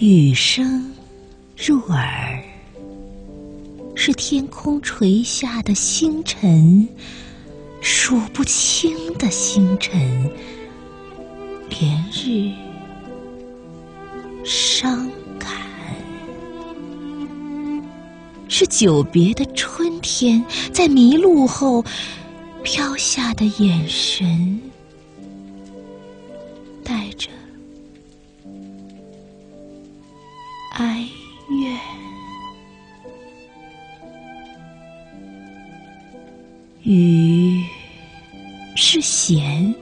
雨声入耳，是天空垂下的星辰，数不清的星辰，连日伤感。是久别的春天，在迷路后飘下的眼神。带着雨是咸，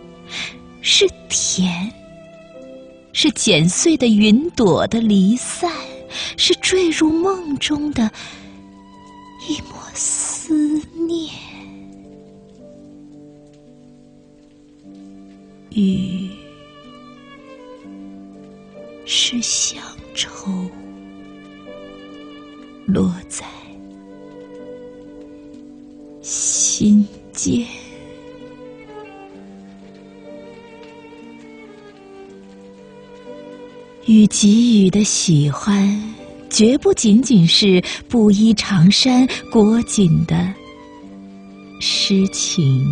是甜，是剪碎的云朵的离散，是坠入梦中的一抹思念。雨是乡愁。落在心间，与给予的喜欢，绝不仅仅是布衣长衫裹紧的诗情。